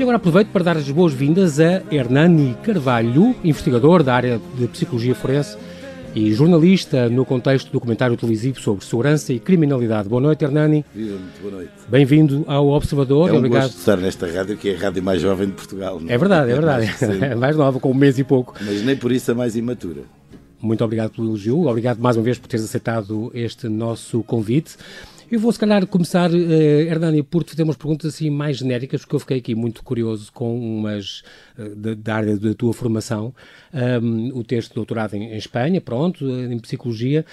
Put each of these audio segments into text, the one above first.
E agora aproveito para dar as boas-vindas a Hernani Carvalho, investigador da área de Psicologia Forense e jornalista no contexto do documentário televisivo sobre segurança e criminalidade. Boa noite, Hernani. Muito boa noite. Bem-vindo ao Observador. É um Obrigado. gosto estar nesta rádio, que é a rádio mais jovem de Portugal. não É verdade, é verdade. É mais nova, com um mês e pouco. Mas nem por isso a mais imatura. Muito obrigado pelo elogio. Obrigado mais uma vez por teres aceitado este nosso convite. Eu vou, se calhar, começar, eh, Hernani, por te fazer umas perguntas assim mais genéricas, porque eu fiquei aqui muito curioso com umas eh, da, da área da tua formação. Um, o texto de doutorado em, em Espanha, pronto, eh, em Psicologia,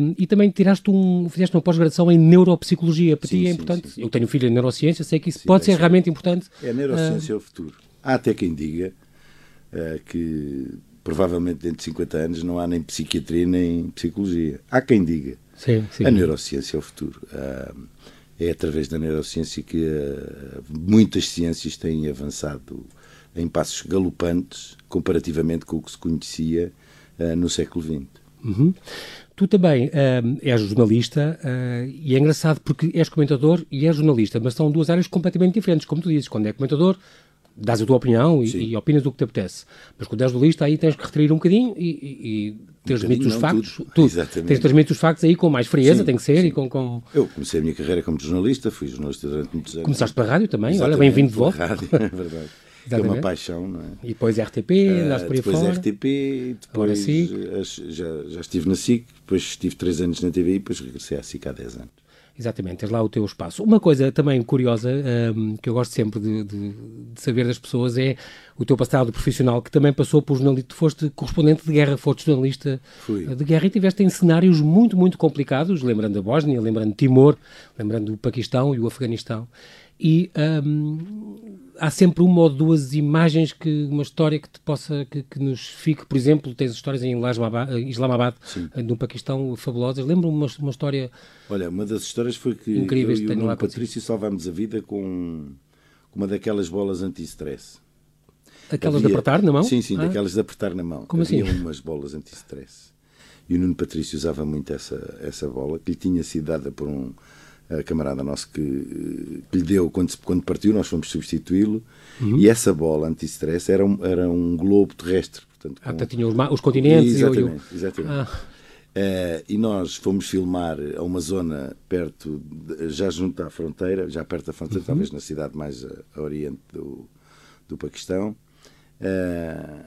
um, e também tiraste um, fizeste uma pós-graduação em Neuropsicologia. Para Sim, ti é sim, importante. sim. Eu tenho um filho em Neurociência, sei que isso pode ser é sim. realmente importante. É a neurociência é o futuro. Há até quem diga eh, que provavelmente dentro de 50 anos não há nem psiquiatria nem psicologia. Há quem diga. Sim, sim. A neurociência é o futuro. Ah, é através da neurociência que ah, muitas ciências têm avançado em passos galopantes comparativamente com o que se conhecia ah, no século XX. Uhum. Tu também hum, és jornalista ah, e é engraçado porque és comentador e és jornalista, mas são duas áreas completamente diferentes, como tu dizes. Quando é comentador, dás a tua opinião e, e opinas do que te apetece. Mas quando és jornalista, aí tens que retrair um bocadinho e, e, e transmites os não, factos. tudo. Exatamente. Tens de transmitir os factos aí com mais frieza, Sim, tem que ser, sim. e com... com... Eu comecei a minha carreira como jornalista, fui jornalista durante muitos anos. Começaste pela rádio também, olha, Exatamente, bem-vindo de volta. rádio, é verdade. é uma Exatamente. paixão, não é? E depois RTP, andaste Ah, por aí depois fora. RTP, depois SIC. as- já, já estive na SIC, depois estive três anos na TV e depois regressei à SIC há 10 anos. Exatamente, tens lá o teu espaço. Uma coisa também curiosa, hum, que eu gosto sempre de, de- de saber das pessoas, é o teu passado profissional, que também passou por jornalista. Tu foste correspondente de guerra, foste jornalista Fui. eh, de guerra e estiveste em cenários muito, muito complicados, lembrando a Bósnia, lembrando Timor, lembrando o Paquistão e o Afeganistão. E hum, há sempre uma ou duas imagens, que uma história que te possa, que, que nos fique. Por exemplo, tens histórias em Islamabad, Islamabad eh, no Paquistão, fabulosas. Lembro-me uma, uma história Olha, uma das histórias foi que Incríveis eu e o Patrício salvámos a vida com, uma daquelas bolas anti-stress. Aquelas de Havia- apertar na mão? Sim, sim, Ah, daquelas de apertar na mão. Como Havia assim? umas bolas anti-stress. E o Nuno Patrício usava muito essa, essa bola, que lhe tinha sido dada por um camarada nosso que, eh, que lhe deu quando, quando partiu, nós fomos substituí-lo. Uhum. E essa bola anti-stress era um, era um globo terrestre. Portanto, com- portanto, tinha os, os continentes e o- e o- Exatamente, exatamente. Ah. Eh, e nós fomos filmar a uma zona perto, de- já junto à fronteira, já perto da Uhum. fronteira, talvez na cidade mais a, a oriente do, do Paquistão. Eh,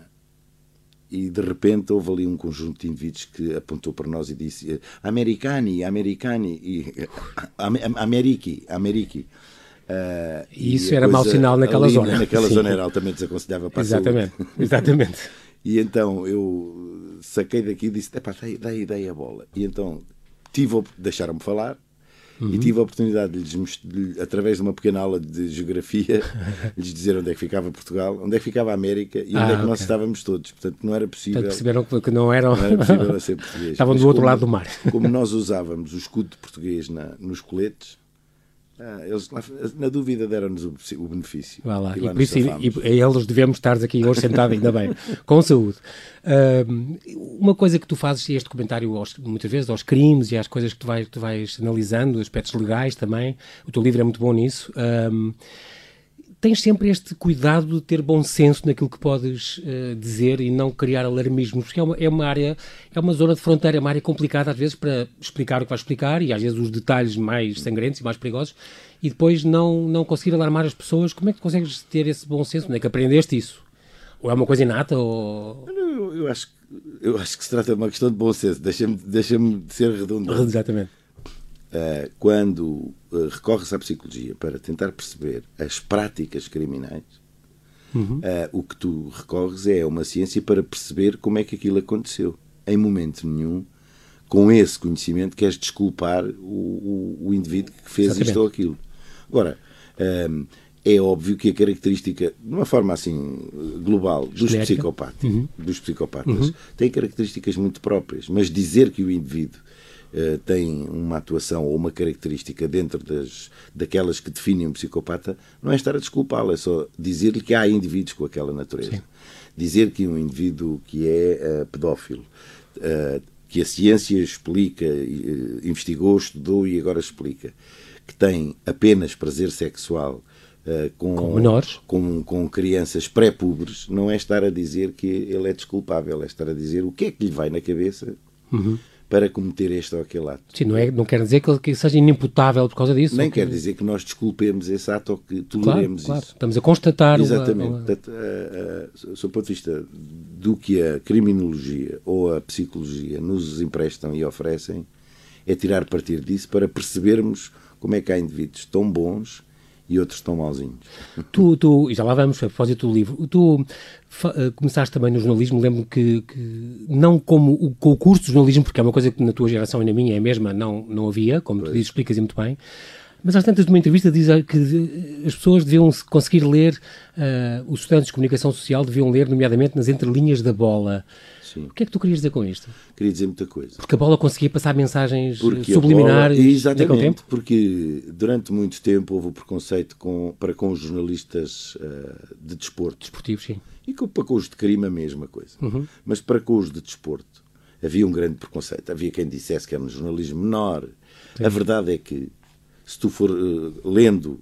e de repente houve ali um conjunto de indivíduos que apontou para nós e disse Americani, Americani, e, eh, Am- Am- Ameriki, Ameriki. Eh, E isso a era mau sinal naquela ali zona. Naquela Sim. zona era altamente desaconselhável para. Exatamente, exatamente. E então eu saquei daqui e disse: dá, dá aí a bola. E então tive, deixaram-me falar Uhum. e tive a oportunidade de lhes, de através de uma pequena aula de geografia, lhes dizer onde é que ficava Portugal, onde é que ficava a América e onde Ah, é que nós ok. estávamos todos. Portanto, não era possível. Portanto, perceberam que, não eram. Não era possível ser português. Estavam Mas do outro como- lado do mar. Como nós usávamos o escudo de português na, nos coletes, ah, eles, na dúvida, deram-nos o, o benefício. Vá lá. E E, lá por nos isso, e, e a eles devemos estar aqui hoje sentados, ainda bem, com saúde. Uma coisa que tu fazes, e este comentário aos- muitas vezes aos crimes e às coisas que tu vais, tu vais analisando, aspectos legais também, o teu livro é muito bom nisso. Tens sempre este cuidado de ter bom senso naquilo que podes eh, dizer e não criar alarmismos, porque é uma, é uma área, é uma zona de fronteira, é uma área complicada às vezes para explicar o que vais explicar e às vezes os detalhes mais sangrentos e mais perigosos e depois não, não conseguir alarmar as pessoas. Como é que consegues ter esse bom senso? Onde é que aprendeste isso? Ou é uma coisa inata ou... Eu, eu acho, que- eu acho que se trata de uma questão de bom senso. Deixa-me deixa ser redundante. Exatamente. Eh, quando eh, recorre-se à psicologia para tentar perceber as práticas criminais, eh, o que tu recorres é uma ciência para perceber como é que aquilo aconteceu. Em momento nenhum, com esse conhecimento, queres desculpar o, o, o indivíduo que fez Exatamente. isto ou aquilo. Agora, ehm, é óbvio que a característica, de uma forma assim global, dos Genérica. psicopatas, dos psicopatas tem características muito próprias, mas dizer que o indivíduo eh, tem uma atuação ou uma característica dentro das, daquelas que definem um psicopata não é estar a desculpá-lo, é só dizer-lhe que há indivíduos com aquela natureza. Dizer que um indivíduo que é eh, pedófilo, eh, que a ciência explica, investigou, estudou e agora explica, que tem apenas prazer sexual Uh, com, com, menores, com, com crianças pré-pubres, não é estar a dizer que ele é desculpável, é estar a dizer o que é que lhe vai na cabeça uhum. Para cometer este ou aquele ato. Sim, não, é, não quer dizer que ele seja inimputável por causa disso. Nem que... quer dizer que nós desculpemos esse ato ou que toleremos claro, claro. isso. Estamos a constatar. Exatamente. Uma... Portanto, uh, uh, sob o ponto de vista do que a criminologia ou a psicologia nos emprestam e oferecem, é tirar partido disso para percebermos como é que há indivíduos tão bons e outros tão mauzinhos. Tu, tu, já lá vamos, a propósito do livro, tu uh, começaste também no jornalismo, lembro que, que não como o, com o curso de jornalismo, porque é uma coisa que na tua geração e na minha é a mesma, não, não havia, como pois. tu dizes, explicas muito bem, mas às tantas de uma entrevista diz que as pessoas deviam conseguir ler, uh, os estudantes de comunicação social deviam ler, nomeadamente, nas entrelinhas da bola. Sim. O que é que tu querias dizer com isto? Queria dizer muita coisa. Porque a bola conseguia passar mensagens porque subliminares bola, exatamente, tempo? porque durante muito tempo houve o preconceito com, para com os jornalistas uh, de desporto. Desportivos, sim. E com, para com os de crime a mesma coisa. Uhum. Mas para com os de desporto havia um grande preconceito. Havia quem dissesse que era um jornalismo menor. Sim. A verdade é que, se tu for uh, lendo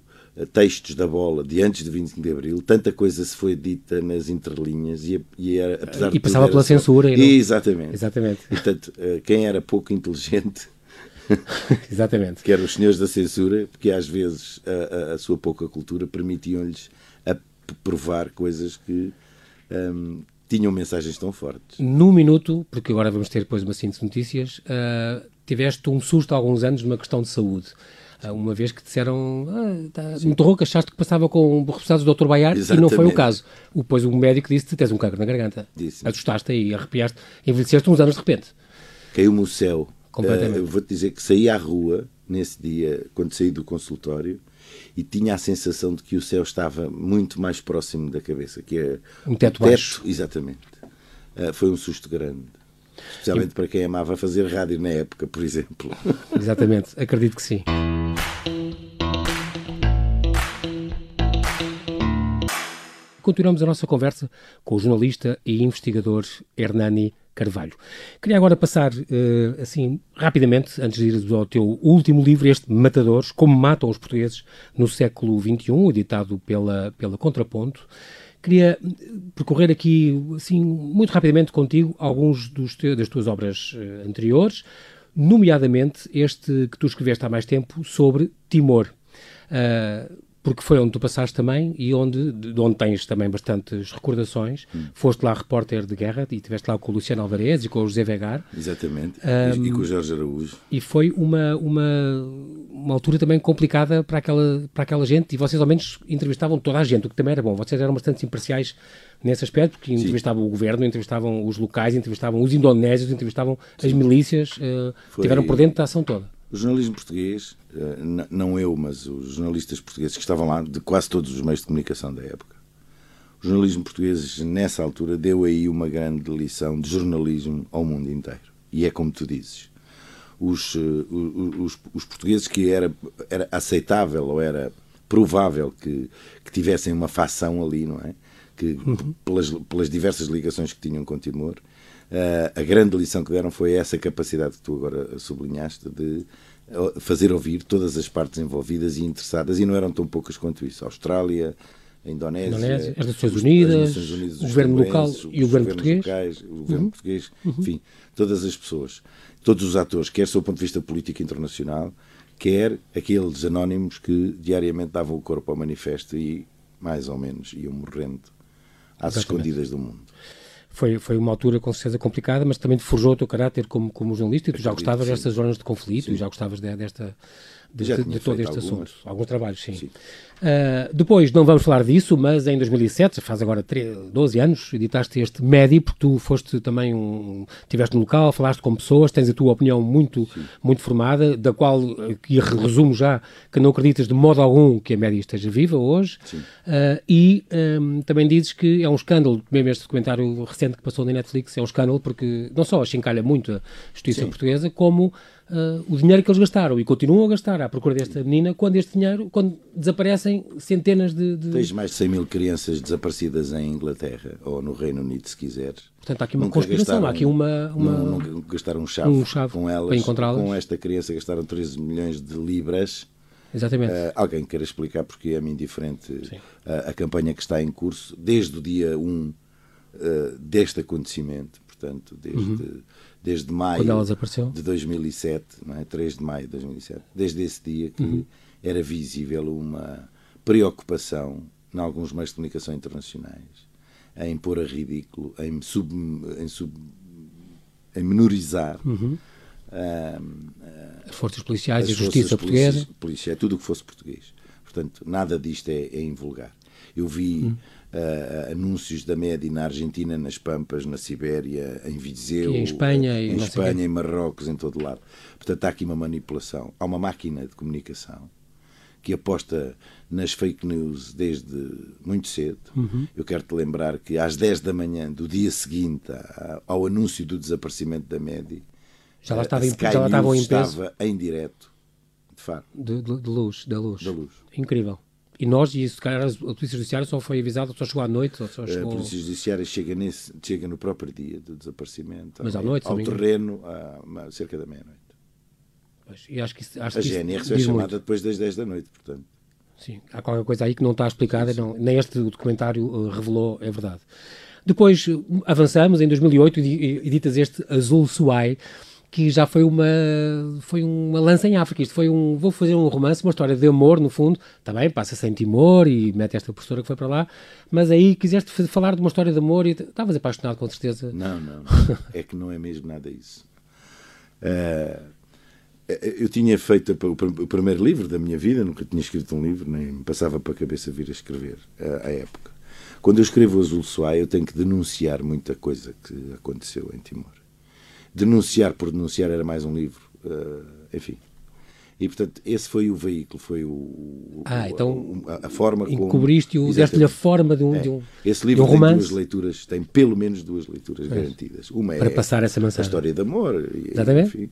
textos da bola de antes de 25 de Abril, tanta coisa se foi dita nas entrelinhas e, e era, apesar e passava pela só... censura. E não... Exatamente. Exatamente. E, portanto, eh, quem era pouco inteligente Exatamente. que eram os senhores da censura, porque às vezes a, a, a sua pouca cultura permitiam-lhes provar coisas que um, tinham mensagens tão fortes. Num minuto, porque agora vamos ter depois uma síntese de notícias, uh, tiveste um susto há alguns anos numa questão de saúde. Uma vez que disseram, ah, tá muito rouco, achaste que passava com resultados do Dr. Baiar e não foi o caso. Depois o médico disse tens um cancro na garganta. Disse Assustaste e arrepiaste, envelheceste uns anos de repente. Caiu-me o céu. Completamente. Uh, Vou-te dizer que saí à rua nesse dia, quando saí do consultório, e tinha a sensação de que o céu estava muito mais próximo da cabeça, que é um teto, teto baixo. Exatamente. Uh, foi um susto grande. Especialmente e... para quem amava fazer rádio na época, por exemplo. Exatamente, acredito que sim. Continuamos a nossa conversa com o jornalista e investigador Hernani Carvalho. Queria agora passar, uh, assim, rapidamente, antes de ir ao teu último livro, este Matadores, Como Matam os Portugueses no Século XXI, editado pela, pela Contraponto. Queria percorrer aqui, assim, muito rapidamente contigo, alguns dos te, das tuas obras uh, anteriores, nomeadamente este que tu escreveste há mais tempo sobre Timor. Uh, porque foi onde tu passaste também e onde, de onde tens também bastantes recordações. Hum. Foste lá repórter de guerra e estiveste lá com o Luciano Alvarez e com o José Vegar. Exatamente, um, e com o Jorge Araújo. E foi uma, uma, uma altura também complicada para aquela, para aquela gente e vocês ao menos entrevistavam toda a gente, o que também era bom. Vocês eram bastante imparciais nesse aspecto, porque entrevistavam Sim. o governo, entrevistavam os locais, entrevistavam os indonésios, entrevistavam as milícias, uh, foi... tiveram por dentro da ação toda. O jornalismo português, eh, não eu, mas os jornalistas portugueses que estavam lá, de quase todos os meios de comunicação da época, o jornalismo português, nessa altura, deu aí uma grande lição de jornalismo ao mundo inteiro. E é como tu dizes. Os, eh, os, os portugueses que era, era aceitável ou era provável que, que tivessem uma facção ali, não é? Que, uhum. pelas, pelas diversas ligações que tinham com Timor, a grande lição que deram foi essa capacidade que tu agora sublinhaste de fazer ouvir todas as partes envolvidas e interessadas, e não eram tão poucas quanto isso. A Austrália, a Indonésia, Indonésia as Nações Unidas, Nações Unidas o governo local e o governo português. Locais, o governo uhum. português, uhum. enfim, todas as pessoas, todos os atores, quer do ponto de vista político internacional, quer aqueles anónimos que diariamente davam o corpo ao manifesto e, mais ou menos, iam morrendo às Exatamente. escondidas do mundo foi, foi uma altura com certeza complicada, mas também forjou o teu caráter como, como jornalista e tu já gostavas destas zonas de conflito sim. e já gostavas de, desta, de, de, todo este algumas. assunto. Alguns trabalhos, sim. sim. Uh, depois, não vamos falar disso, mas em 2007, faz agora 13, 12 anos, editaste este Medi, porque tu foste também um. estiveste no local, falaste com pessoas, tens a tua opinião muito, muito formada, da qual, e resumo já, que não acreditas de modo algum que a Medi esteja viva hoje, uh, e um, também dizes que é um escândalo, mesmo este documentário recente que passou na Netflix, é um escândalo porque não só chincalha muito a justiça Sim. portuguesa, como uh, o dinheiro que eles gastaram e continuam a gastar à procura desta menina quando este dinheiro, quando desaparecem centenas de, de... Tens mais de 100 mil crianças desaparecidas em Inglaterra ou no Reino Unido, se quiseres. Portanto, há aqui uma nunca conspiração, gastaram, há aqui uma... uma... Não, gastaram um chave, um chave com elas. Com esta criança gastaram 13 milhões de libras exatamente. Uh, alguém queira explicar porque é-me indiferente uh, a campanha que está em curso desde o dia 1 uh, deste acontecimento, portanto, desde, uhum. Desde maio de 2007, não é? 3 de maio de 2007, desde esse dia que uhum. era visível uma preocupação em alguns meios de comunicação internacionais em pôr a ridículo, em, sub, em, sub, em menorizar uhum. uh, as forças policiais e a justiça portuguesa. Polícia, é tudo o que fosse português. Portanto, nada disto é, é invulgar. Eu vi uhum. uh, anúncios da MEDI na Argentina, nas Pampas, na Sibéria, em Viseu, em Espanha, em, Espanha, em Marrocos, em todo lado. Portanto, há aqui uma manipulação. Há uma máquina de comunicação que aposta nas fake news desde muito cedo. Uhum. Eu quero te lembrar que às 10 da manhã do dia seguinte ao anúncio do desaparecimento da MEDI, já lá estava, em, já lá estavam em peso. estava em direto, de facto. De, de, de, luz, da luz. Da luz. Incrível. E nós, e isso, cara, a Polícia Judiciária só foi avisada, só chegou à noite? Só chegou... A Polícia Judiciária chega, nesse, chega no próprio dia do desaparecimento. Mas à noite, Ao terreno, a, cerca da meia-noite. E acho que, acho a GNR foi chamada muito. depois das 10 da noite, portanto. Sim, há qualquer coisa aí que não está explicada. Não, nem este documentário uh, revelou, é verdade. Depois uh, avançamos, em 2008 editas este Azul Suai, que já foi uma, foi uma lança em África. Isto foi um, vou fazer um romance, uma história de amor, no fundo, também passa-se em Timor e mete esta professora que foi para lá, mas aí quiseste falar de uma história de amor e estavas apaixonado com certeza. Não, não, não. é que não é mesmo nada isso. Uh, eu tinha feito o primeiro livro da minha vida, nunca tinha escrito um livro, nem me passava para a cabeça vir a escrever à época. Quando eu escrevo Azul Suai, eu tenho que denunciar muita coisa que aconteceu em Timor. Denunciar por denunciar era mais um livro, uh, enfim. E, portanto, esse foi o veículo, foi o, ah, então, a, a forma como... Encobriste-o, deste-lhe a forma de um, é. de um Esse livro um tem romance. duas leituras, tem pelo menos duas leituras é. garantidas. Uma Para é passar essa a história de amor. Exatamente. Enfim,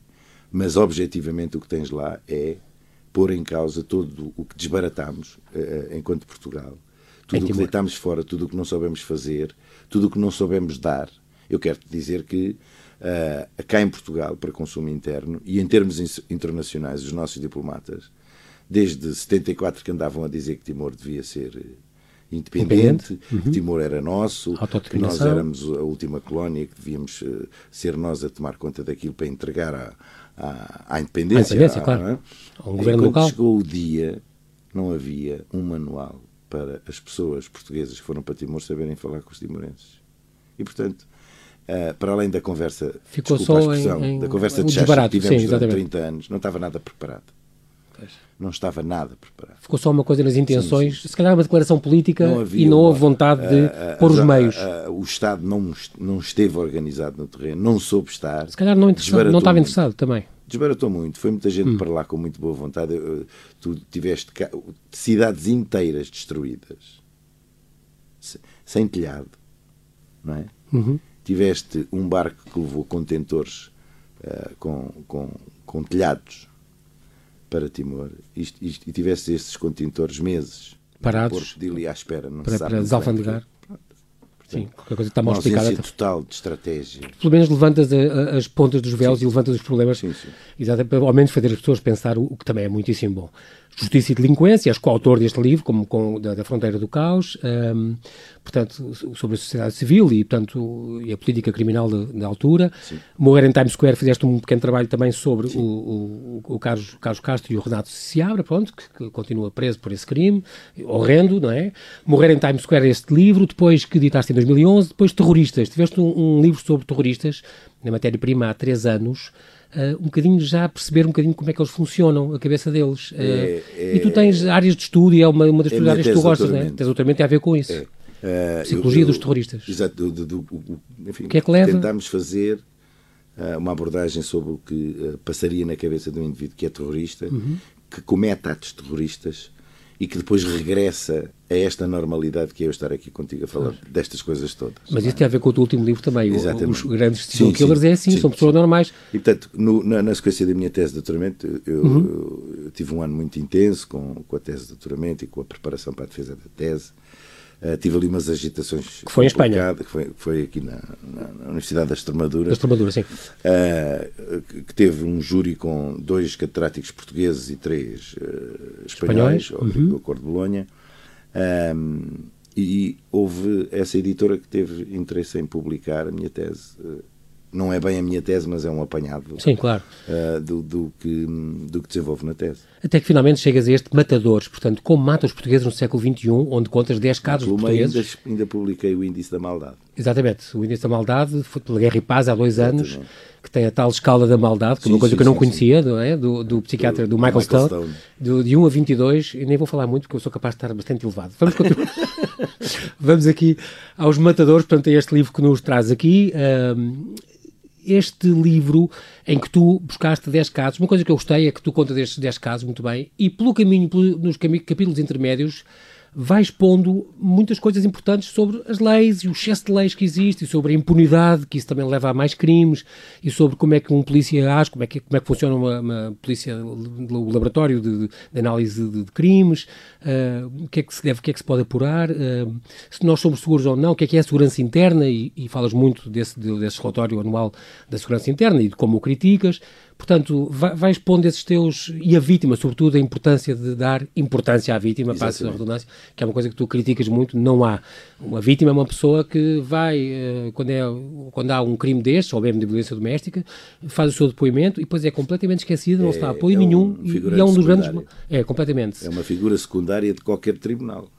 mas objetivamente o que tens lá é pôr em causa todo o que desbaratamos uh, enquanto Portugal, tudo o que deitámos fora, tudo o que não soubemos fazer, tudo o que não soubemos dar. Eu quero te dizer que uh, cá em Portugal, para consumo interno, e em termos internacionais, os nossos diplomatas, desde 74 que andavam a dizer que Timor devia ser independente, uhum. que Timor era nosso, que nós éramos a última colónia, que devíamos uh, ser nós a tomar conta daquilo para entregar a à, à independência. À independência, à, claro. É? Um governo local. chegou o dia, não havia um manual para as pessoas portuguesas que foram para Timor saberem falar com os timorenses. E, portanto, uh, para além da conversa, Ficou desculpa só a expressão, em, em, da conversa de chacha que tivemos sim, durante 30 anos, não estava nada preparado. Não estava nada preparado. Ficou só uma coisa nas intenções, sim, sim. se calhar uma declaração política não e não houve vontade de uh, uh, pôr os meios. o Estado não, não esteve organizado no terreno, não soube estar. Se calhar não, não estava interessado também desbaratou muito. Foi muita gente hum. para lá com muito boa vontade. Tu tiveste cidades inteiras destruídas, sem telhado, não é? Uhum. Tiveste um barco que levou contentores uh, com, com, com telhados para Timor e, e, e tiveste esses contentores meses parados de ali à espera, não para, para desalfandegar. Sim, qualquer coisa está mal explicada. total de estratégia. Pelo menos levantas a, a, as pontas dos véus sim. e levantas os problemas. Sim, sim. Exatamente, ao menos fazer as pessoas pensar o, o que também é muitíssimo bom. Justiça e Delinquência, és coautor deste livro, como com, da, da Fronteira do Caos, um, portanto, sobre a sociedade civil e, portanto, e a política criminal da altura. Sim. Morrer em Times Square, fizeste um pequeno trabalho também sobre o, o, o, Carlos, Carlos Castro e o Renato Seabra, pronto, que, que, continua preso por esse crime, horrendo, não é? Morrer em Times Square, este livro, depois que editaste em 2011, depois Terroristas. Tiveste um, um livro sobre terroristas, na matéria-prima há três anos, uh, um bocadinho já perceber um bocadinho como é que eles funcionam, a cabeça deles. Uh, é, é, e tu tens áreas de estudo e é uma, uma das é áreas que tu gostas, não é? Tens doutoramento tem a ver com isso. Uh, Psicologia eu, eu, dos terroristas. Exato. Do, do, do, enfim, o que é que leva? Tentámos fazer uma abordagem sobre o que passaria na cabeça de um indivíduo que é terrorista, uhum. que comete atos terroristas e que depois regressa a esta normalidade que é eu estar aqui contigo a falar claro. destas coisas todas. Mas isso tem a ver com o teu último livro também. Exatamente. Os grandes serial killers sim, é assim, sim, são pessoas sim. normais. E portanto, no, na, na, sequência da minha tese de doutoramento, eu, uhum. eu, eu, tive um ano muito intenso com, com a tese de doutoramento e com a preparação para a defesa da tese. Uh, tive ali umas agitações. Que foi em Espanha. Que foi, foi aqui na, na, Universidade da Extremadura. Da Extremadura, sim. Uh, que teve um júri com dois catedráticos portugueses e três uh, espanhóis, espanhóis uhum. do Acordo de Bolonha. Um, e houve essa editora que teve interesse em publicar a minha tese não é bem a minha tese, mas é um apanhado Sim, claro. Uh, do, do, que, do que desenvolvo na tese. Até que finalmente chegas a este Matadores, portanto, como mata os portugueses no século XXI, onde contas 10 casos de portugueses. Ainda, ainda publiquei o Índice da Maldade. Exatamente, o Índice da Maldade foi pela Guerra e Paz há dois Exatamente. anos, que tem a tal escala da maldade, que é uma coisa sim, que eu não sim, conhecia, não é? do, do psiquiatra, do, do Michael, Michael Stone, Stone. Do, de 1 a 22, e nem vou falar muito porque eu sou capaz de estar bastante elevado. Vamos continuar. Vamos aqui aos Matadores, portanto, é este livro que nos traz aqui. Um, este livro em que tu buscaste 10 casos, uma coisa que eu gostei é que tu contas estes 10 casos muito bem, e pelo caminho, nos capítulos intermédios, vai expondo muitas coisas importantes sobre as leis e o excesso de leis que existe e sobre a impunidade, que isso também leva a mais crimes, e sobre como é que um polícia age, como é que, como é que funciona uma, uma polícia, o laboratório de, de análise de, de crimes, uh, o que é que se deve, o que é que se pode apurar, uh, se nós somos seguros ou não, o que é que é a segurança interna, e, e falas muito desse, desse relatório anual da segurança interna e de como o criticas. Portanto, vais pondo esses teus. E a vítima, sobretudo, a importância de dar importância à vítima, passa a redundância, que é uma coisa que tu criticas muito. Não há. Uma vítima é uma pessoa que vai, eh, quando, é, quando há um crime destes, ou mesmo de violência doméstica, faz o seu depoimento e depois é completamente esquecida, é, não se dá apoio é nenhum. Um e é um dos grandes. É, completamente. É uma figura secundária de qualquer tribunal.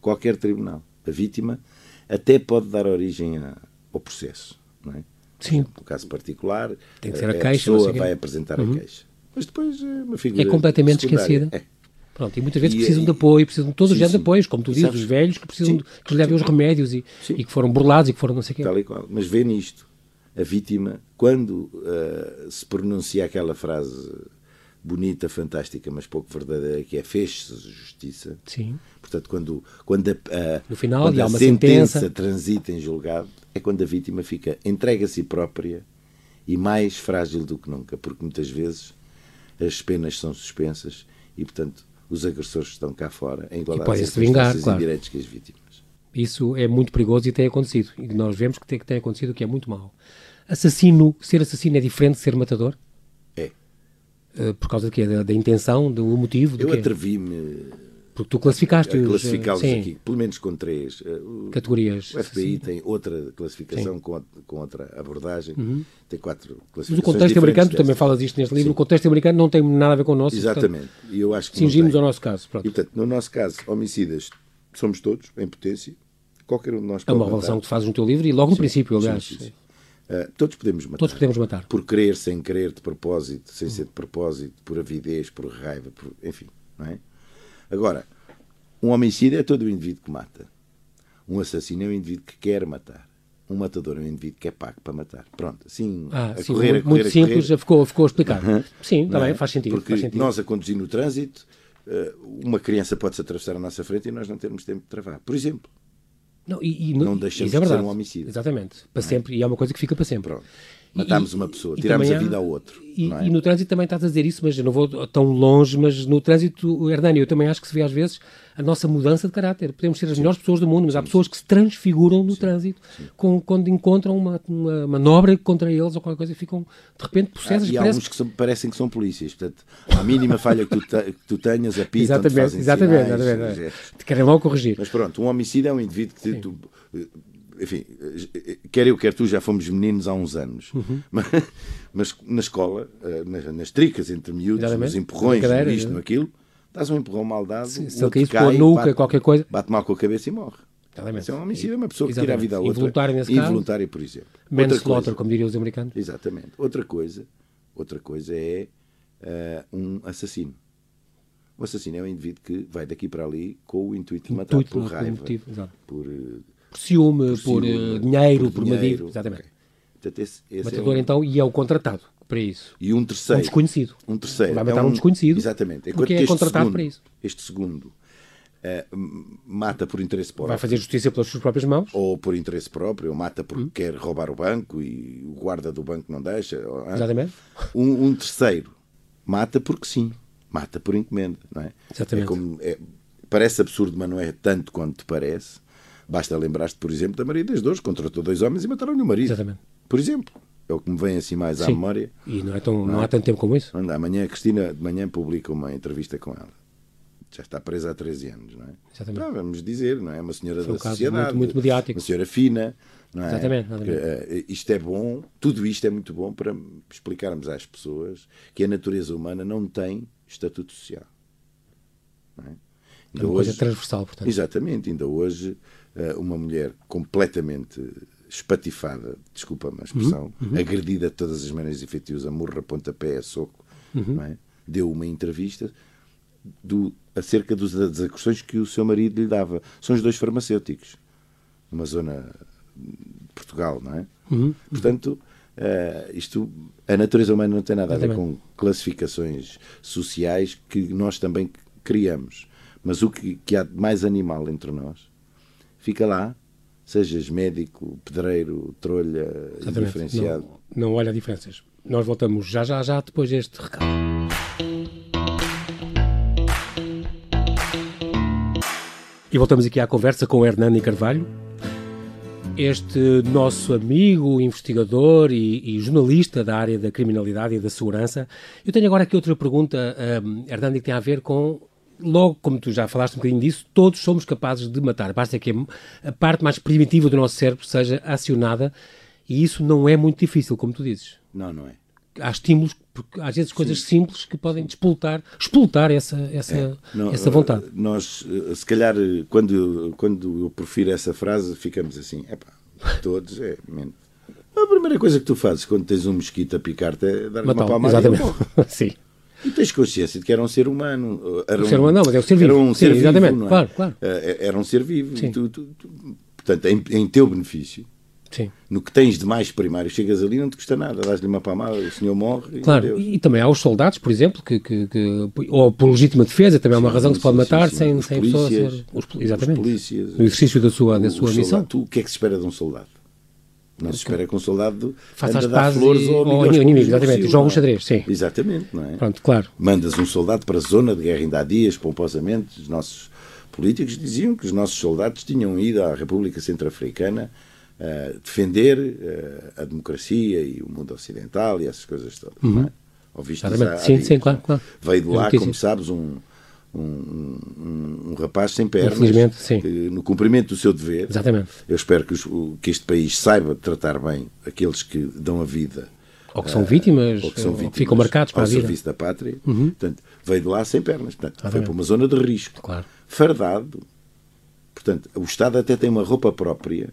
Qualquer tribunal. A vítima até pode dar origem a, ao processo, não é? Sim. No caso particular, Tem que ser a, queixa, a pessoa vai apresentar uhum. a queixa. Mas depois é uma figura. É completamente esquecida. É. Pronto, e muitas vezes e, precisam de apoio, precisam de todo o género de apoios, como tu dizes, os velhos que precisam de, que lhes levem os remédios e, e, que foram burlados e que foram não sei o quê. Tal e qual. Mas vê nisto, a vítima, quando uh, se pronuncia aquela frase bonita, fantástica, mas pouco verdadeira, que é fez-se justiça. Sim. Portanto, quando, quando a, a, no final, quando a sentença, sentença transita em julgado, é quando a vítima fica entregue a si própria e mais frágil do que nunca, porque muitas vezes as penas são suspensas e, portanto, os agressores estão cá fora em igualdade de circunstâncias claro. que as vítimas. Isso é muito perigoso e tem acontecido. E nós vemos que tem, que tem acontecido o que é muito mau. Assassino, ser assassino é diferente de ser matador? Eh, por causa de? Da, da intenção, do motivo? Eu atrevi-me. Porque tu classificaste a classificá-los aqui, pelo menos com três eh, categorias. O FBI sim. tem outra classificação com, com, outra abordagem, uhum. tem quatro classificações. Mas o contexto americano, tu também falas isto neste livro, sim. o contexto americano não tem nada a ver com o nosso. Exatamente. e eu acho que cingimos ao nosso caso. Pronto. E, portanto, no nosso caso, homicidas somos todos, em potência, qualquer um de nós É uma relação que tu fazes no teu livro e logo no princípio, aliás. Sim, Uh, todos podemos matar. Todos podemos matar. Por querer, sem querer, de propósito, sem ser de propósito, por avidez, por raiva, por, enfim. Não é? Agora, um homicídio é todo o indivíduo que mata. Um assassino é um indivíduo que quer matar. Um matador é um indivíduo que é pago para matar. Pronto, assim, ah, a sim, correr, muito, a correr, muito simples, já ficou, ficou explicado. Uhum. Sim, também é? faz sentido. Porque faz sentido. nós a conduzir no trânsito, eh, uma criança pode-se atravessar à nossa frente e nós não temos tempo de travar. Por exemplo. Não, e, e não deixamos é de ser um homicídio. Exatamente. Para sempre. E é uma coisa que fica para sempre. Pronto. Matámos uma pessoa, tirámos a vida ao outro. E, é? e, no trânsito também estás a dizer isso, mas eu não vou tão longe, mas no trânsito, Hernani, eu também acho que se vê às vezes a nossa mudança de caráter. Podemos ser as Sim. melhores pessoas do mundo, mas há pessoas que se transfiguram no Sim. trânsito com, quando encontram uma, uma manobra contra eles ou qualquer coisa e ficam de repente possessas. Ah, e há alguns que são, parecem que são polícias, portanto, a mínima falha que tu, te, que tu tenhas, apitam, exatamente, exatamente, sinais, exatamente, exatamente. Te querem logo corrigir. Mas pronto, um homicídio é um indivíduo que tu, enfim, quer eu, quer tu, já fomos meninos há uns anos. Uhum. Mas, mas, na escola, eh, nas, nas tricas entre miúdos, Exatamente. nos empurrões, no isto, no aquilo, dás um empurrão mal dado. Se, se ele com a nuca, bate, qualquer coisa. Bate mal com a cabeça e morre. Exatamente. Isso é um homicídio, é uma pessoa que Exatamente. tira a vida a outra. Involuntário nesse Involuntário, por exemplo. Manslaughter, como diriam os americanos. Exatamente. Outra coisa, outra coisa é uh, um assassino. O assassino é um indivíduo que vai daqui para ali com o intuito de matar intuito, por raiva, motivo, por uh, por ciúme, por, por uh, dinheiro, por, dinheiro. Exatamente. Okay. Portanto, esse, esse Matador, é um... então, e é o contratado para isso. E um terceiro. Um desconhecido. Um terceiro. Vai matar é um, um, desconhecido. Exatamente. Enquanto porque é contratado segundo, para isso. Este segundo uh, mata por interesse próprio. Vai fazer justiça pelas suas próprias mãos. Ou por interesse próprio, ou mata porque hum. quer roubar o banco e o guarda do banco não deixa. Ou, Exatamente. Um, um, terceiro mata porque sim. Mata por encomenda, não é? Exatamente. É como, é, parece absurdo, mas não é tanto quanto te parece Basta lembrar-te, por exemplo, da Maria das Dores, contratou dois homens e mataram-lhe o marido. Exatamente. Por exemplo. É o que me vem assim mais à Sim. memória. E não, é tão, não, há tanto tempo como isso. Amanhã a Cristina de manhã publica uma entrevista com ela. Já está presa há 13 anos, não é? Exatamente. Vamos dizer, não é? Uma senhora Foi um da caso sociedade. muito- muito mediático. Uma senhora fina, não é? Exatamente, exatamente. Que, eh, isto é bom, tudo isto é muito bom para explicarmos às pessoas que a natureza humana não tem estatuto social. Não é? É Ainda uma coisa hoje- transversal, portanto. Exatamente, ainda hoje eh, uma mulher completamente espatifada, desculpa-me a expressão, Uhum, agredida de todas as maneiras e feitios, a murra, pontapé, a soco, Uhum. é? deu uma entrevista do, acerca dos, das acusações que o seu marido lhe dava. São os dois farmacêuticos, numa zona de Portugal, não é? Uhum. Portanto, eh, isto, a natureza humana não tem nada a ver com classificações sociais que nós também criamos. Mas o que, que há de mais animal entre nós fica lá, sejas médico, pedreiro, trolha, Exatamente. indiferenciado. Não, não olha diferenças. Nós voltamos já, já, já depois deste recado. E voltamos aqui à conversa com o Hernani Carvalho, este nosso amigo, investigador e, e jornalista da área da criminalidade e da segurança. Eu tenho agora aqui outra pergunta, um, Hernani, que tem a ver com. Logo, como tu já falaste um bocadinho disso, todos somos capazes de matar. Basta que a parte mais primitiva do nosso cérebro seja acionada e isso não é muito difícil, como tu dizes. Não, não é. Há estímulos, porque às vezes coisas simples que podem despoltar, explotar essa, essa, Não, essa vontade. eh, Nós, eh, se calhar, eh, quando, quando eu profiro essa frase, ficamos assim, epá, todos, é, menos. A primeira coisa que tu fazes quando tens um mosquito a picar-te é dar uma palmada exatamente. Sim. E tens consciência de que era um ser humano. Era Um ser humano não, mas é um ser vivo. Era um Sim, ser vivo, exatamente, não é? claro, claro. Eh, Era um ser vivo. Sim. Tu- tu- tu- portanto, em, em teu benefício, Sim. no que tens de mais primário, chegas ali não te custa nada. Dás-lhe uma palmada, o senhor morre Claro, e, e também há os soldados, por exemplo, que, que, que- ou por legítima defesa, também é uma razão que se pode matar sem, sem a pessoa polícias, ser. Os, exatamente. os polícias, no exercício da sua, da sua soldado. missão. Tu, o que é que se espera de um soldado? Não se espera que um soldado Faça as pazes flores e- ao inimigo, exatamente, Brasil, joga um é? xadrez, sim. Exatamente, não é? Pronto, claro. Mandas um soldado para a zona de guerra ainda há dias, pomposamente, os nossos políticos diziam que os nossos soldados tinham ido à República Centro-Africana a defender eh, a democracia e o mundo ocidental e essas coisas todas. Não é? Ouviste Uhum. Exatamente. há- há Sim, dias, sim, claro, claro. Veio de É lá, como sabes, um, um, um, um rapaz sem pernas, Infelizmente, sim. que, no cumprimento do seu dever, Exatamente. eu espero que, os- que este país saiba tratar bem aqueles que dão a vida Ou que são vítimas, ou que são ou vítimas ficam marcados para ao a vida. Uhum. serviço da pátria. Portanto, veio de lá sem pernas. Portanto, foi para uma zona de risco. Claro. Fardado. Portanto, o Estado até tem uma roupa própria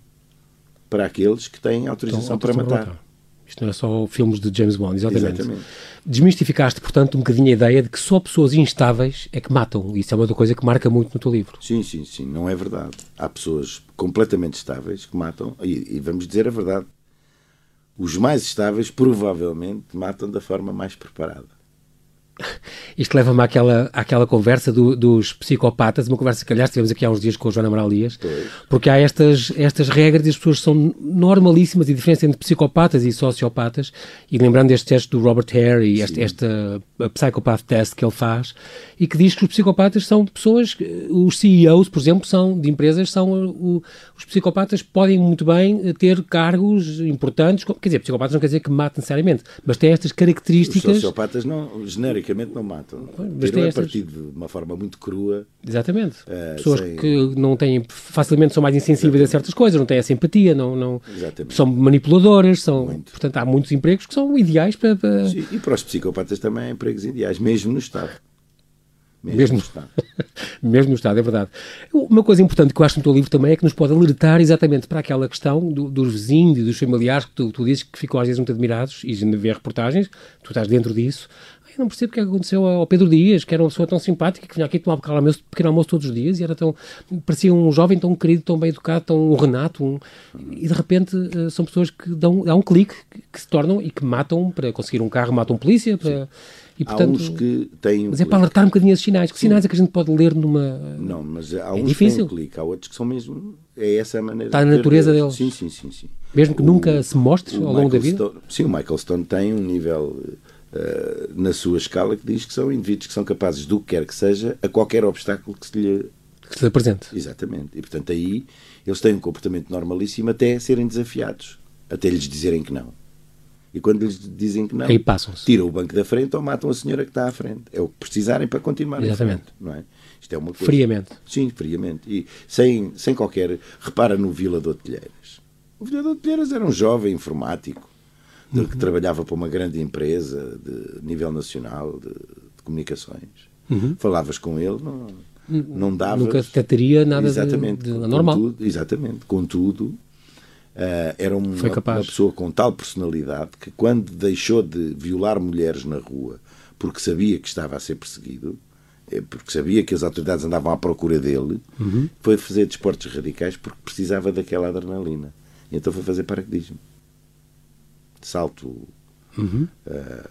para aqueles que têm autorização Então, para matar. Isto não é só filmes de James Bond, exatamente. Exatamente. Desmistificaste, portanto, um bocadinho a ideia de que só pessoas instáveis é que matam. Isso é uma outra coisa que marca muito no teu livro. Sim, sim, sim, não é verdade. Há pessoas completamente estáveis que matam, e, e vamos dizer a verdade. Os mais estáveis provavelmente matam da forma mais preparada. Isto leva-me àquela, àquela conversa do- dos psicopatas, uma conversa que, aliás, tivemos aqui há uns dias com o Joana Amaral Dias, porque há estas, estas regras e as pessoas são normalíssimas e a diferença entre psicopatas e sociopatas, e lembrando este teste do Robert Hare e este, esta Psychopath Test que ele faz, e que diz que os psicopatas são pessoas, os CEOs, por exemplo, são, de empresas, são uh, o- os psicopatas podem muito bem uh, ter cargos importantes, quer dizer, psicopatas não quer dizer que matem necessariamente, mas têm estas Os características... sociopatas não, genericamente não matam. mas Tiram a estas- partir de uma forma muito crua. Exatamente. Eh, Pessoas sem- que não têm, facilmente são mais insensíveis a certas coisas, não têm essa empatia, não, não, Exatamente. são manipuladoras, são, Muito. portanto, há muitos empregos que são ideais para. para- Sim, E para os psicopatas também há empregos ideais, mesmo no Estado. Mesmo, Mesmo. no Estado. Mesmo no Estado, é verdade. Uma coisa importante que eu acho no teu livro também é que nos pode alertar exatamente para aquela questão do- dos vizinhos e dos familiares que tu, tu dizes que ficam às vezes muito admirados e de ver reportagens, tu estás dentro disso. Eu não percebo o que é que aconteceu ao Pedro Dias, que era uma pessoa tão simpática, que vinha aqui tomar pequeno almoço, pequeno almoço todos os dias e era tão. parecia um jovem tão querido, tão bem educado, tão um Renato. um- e de repente eh, são pessoas que dão, dão um clique, que, que se tornam e que matam para conseguir um carro, matam polícia. Para, e, Há portanto, uns que têm um mas é para alertar um bocadinho esses sinais. Que sinais é que a gente pode ler numa. Não, mas há É uns que difícil. têm um clique, há outros que são mesmo. É essa a maneira. Está na natureza deles. deles. Sim, sim, sim. sim. Mesmo que O- nunca se mostre ao longo da Michael vida? Stone- sim, o Michael Stone tem um nível eh, na sua escala que diz que são indivíduos que são capazes do que quer que seja, a qualquer obstáculo que se lhe, Que que se apresente. Exatamente. E, portanto, aí eles têm um comportamento normalíssimo até serem desafiados, até lhes dizerem que não. E quando lhes dizem que não, aí passam-se. tiram o banco da frente ou matam a senhora que está à frente. É o que precisarem para continuar Exatamente. Frente, não é? Isto é uma coisa. Friamente. Sim, friamente. E sem, sem qualquer. Repara no Vila de Otelheiras. O Vila de Otelheiras era um jovem informático uhum. que trabalhava para uma grande empresa de nível nacional de, de comunicações. Uhum. Falavas com ele, não, não dava. Nunca detectaria nada exatamente, de, de normal. Contudo, exatamente. Contudo, uh, era uma, uma pessoa com tal personalidade que, quando deixou de violar mulheres na rua porque sabia que estava a ser perseguido, eh, porque sabia que as autoridades andavam à procura dele, uhum. foi fazer desportos radicais porque precisava daquela adrenalina. E então foi fazer paraquedismo. Salto. Uhum. Uh,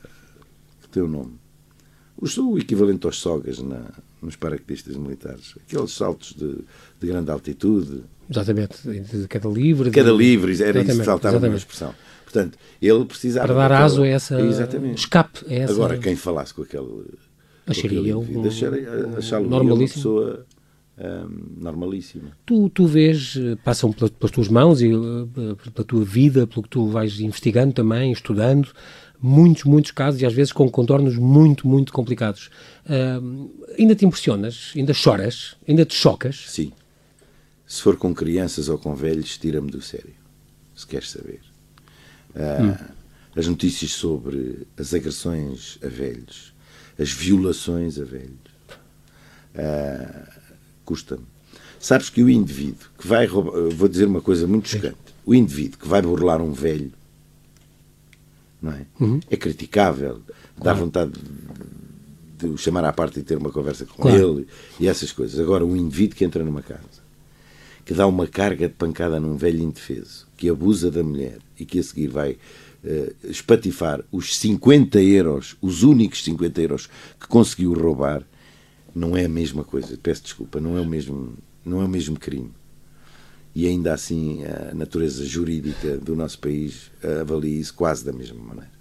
que tem o nome. O, o equivalente aos sogas na, nos paraquedistas militares. Aqueles saltos de, de grande altitude. Exatamente. De queda livre. De... livre, era exatamente, isso que faltava na expressão. Portanto, ele precisava. Para dar daquela... aso a essa. Exatamente. Escape a essa. Agora, quem falasse com aquele Acharia um, achá-lo uma pessoa normalíssima. Tu, tu vês, eh, passam pelas, pelas tuas mãos e eh, pela tua vida, pelo que tu vais investigando também, estudando, muitos, muitos casos e às vezes com contornos muito, muito complicados. Uh, ainda te impressionas? Ainda choras? Ainda te chocas? Sim. Se for com crianças ou com velhos, tira-me do sério. Se queres saber. Uh, hum. As notícias sobre as agressões a velhos, as violações a velhos. Uh, Custa-me. Sabes que o indivíduo que vai roubar, vou dizer uma coisa muito chocante, o indivíduo que vai burlar um velho não é? Uhum. É criticável, claro. dá vontade de, de o chamar à parte e ter uma conversa com claro. ele e essas coisas. Agora, um indivíduo que entra numa casa, que dá uma carga de pancada num velho indefeso, que abusa da mulher e que a seguir vai uh, espatifar os 50 euros, os únicos 50 euros que conseguiu roubar, não é a mesma coisa. Peço desculpa, não é o mesmo, não é o mesmo crime. E ainda assim a natureza jurídica do nosso país avalia isso quase da mesma maneira.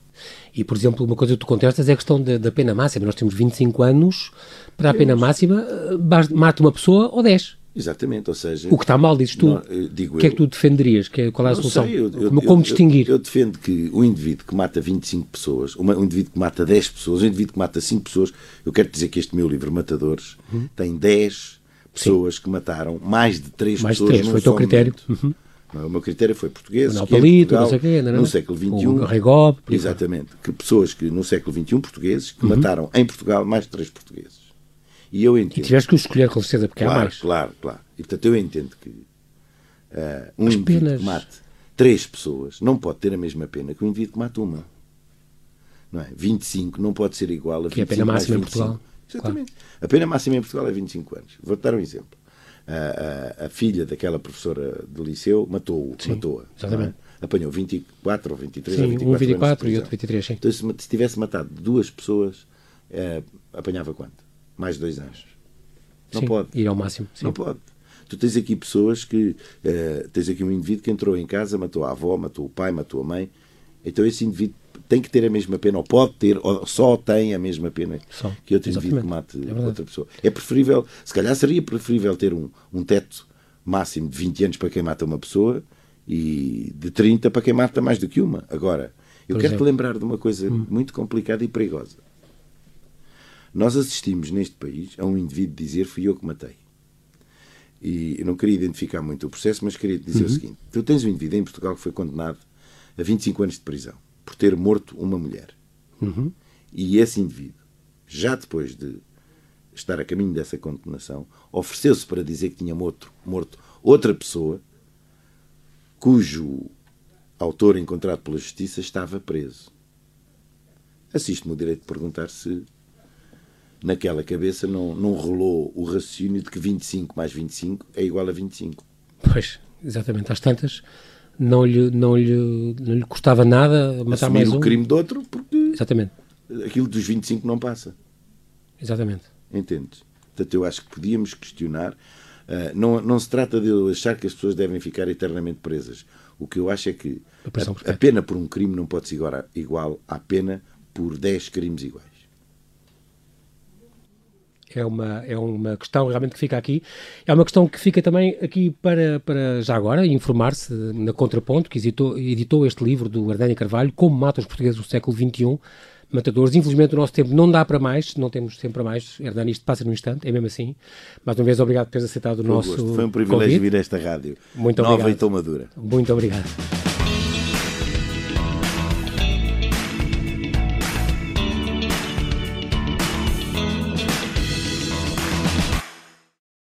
E, por exemplo, uma coisa que tu contestas é a questão da, da pena máxima. Nós temos 25 anos, para a pena máxima, eh, mata uma pessoa ou 10. Exatamente, ou seja... O que está mal, dizes tu. Não, digo o que é que tu defenderias? Que é, qual é a solução? Sei, eu, como, como distinguir? Eu, eu, defendo que o indivíduo que mata 25 pessoas, um indivíduo que mata 10 pessoas, um indivíduo que mata 5 pessoas, eu quero dizer que este meu livro, Matadores, uhum. tem 10 pessoas Sim. que mataram mais de 3 mais pessoas. Mais de 3, foi o teu critério. Uhum. O meu critério foi português, no, Palito, Portugal, não sei quê, não, não, no século XXI. O Regob, exatamente. Que pessoas que no século XXI, portugueses, que uhum. mataram em Portugal mais de 3 portugueses. E eu entendo. E tiveste que escolher com certeza, porque claro, há mais. Claro, claro. E portanto eu entendo que uh, um As indivíduo penas... que mate três pessoas não pode ter a mesma pena que um indivíduo que mate uma. Não é? 25 não pode ser igual a 25 Que é a pena máxima em Portugal. Exatamente. Claro. A pena máxima em Portugal é 25 anos. Vou-te dar um exemplo. A, a, a, filha daquela professora do liceu matou-a. Matou exatamente. É? Apanhou 24 ou 23 sim, ou 24 um 24 e outro 23, sim. Então, se, se tivesse matado duas pessoas, eh, apanhava quanto? Mais de dois anos. Não sim, pode. Ir ao máximo. Sim. Não pode. Tu tens aqui pessoas que. Uh, tens aqui um indivíduo que entrou em casa, matou a avó, matou o pai, matou a mãe. Então esse indivíduo tem que ter a mesma pena, ou pode ter, ou só tem a mesma pena só. que outro Exatamente. indivíduo que mate é outra pessoa. É preferível, se calhar seria preferível ter um, um teto máximo de 20 anos para quem mata uma pessoa e de 30 para quem mata mais do que uma. Agora, eu quero te lembrar de uma coisa hum. muito complicada e perigosa. Nós assistimos neste país a um indivíduo dizer fui eu que matei. E eu não queria identificar muito o processo, mas queria dizer uhum. o seguinte: tu tens um indivíduo em Portugal que foi condenado a 25 anos de prisão por ter morto uma mulher. Uhum. E esse indivíduo, já depois de estar a caminho dessa condenação, ofereceu-se para dizer que tinha morto, morto outra pessoa cujo autor encontrado pela justiça estava preso. Assiste-me o direito de perguntar se naquela cabeça não, não rolou o raciocínio de que 25 mais 25 é igual a 25. Pois, exatamente. Às tantas, não lhe, não lhe, não lhe custava nada matar Assumir mais um. o crime de outro porque exatamente. aquilo dos 25 não passa. Exatamente. Entendes? Portanto, eu acho que podíamos questionar. Uh, não, não se trata de eu achar que as pessoas devem ficar eternamente presas. O que eu acho é que a, a, pena por um crime não pode ser igual, igual à pena por 10 crimes iguais. É uma, é uma questão realmente que fica aqui. É uma questão que fica também aqui para, para já agora, informar-se na Contraponto, que editou, editou este livro do Hernani Carvalho, Como Matam os Portugueses do século XXI, matadores. Infelizmente o nosso tempo não dá para mais, não temos tempo para mais. Hernani, isto passa num instante, é mesmo assim. Mais uma vez, obrigado por teres aceitado o nosso Foi um privilégio convite. vir a esta rádio. Muito Nova obrigado. e tão madura. Muito obrigado.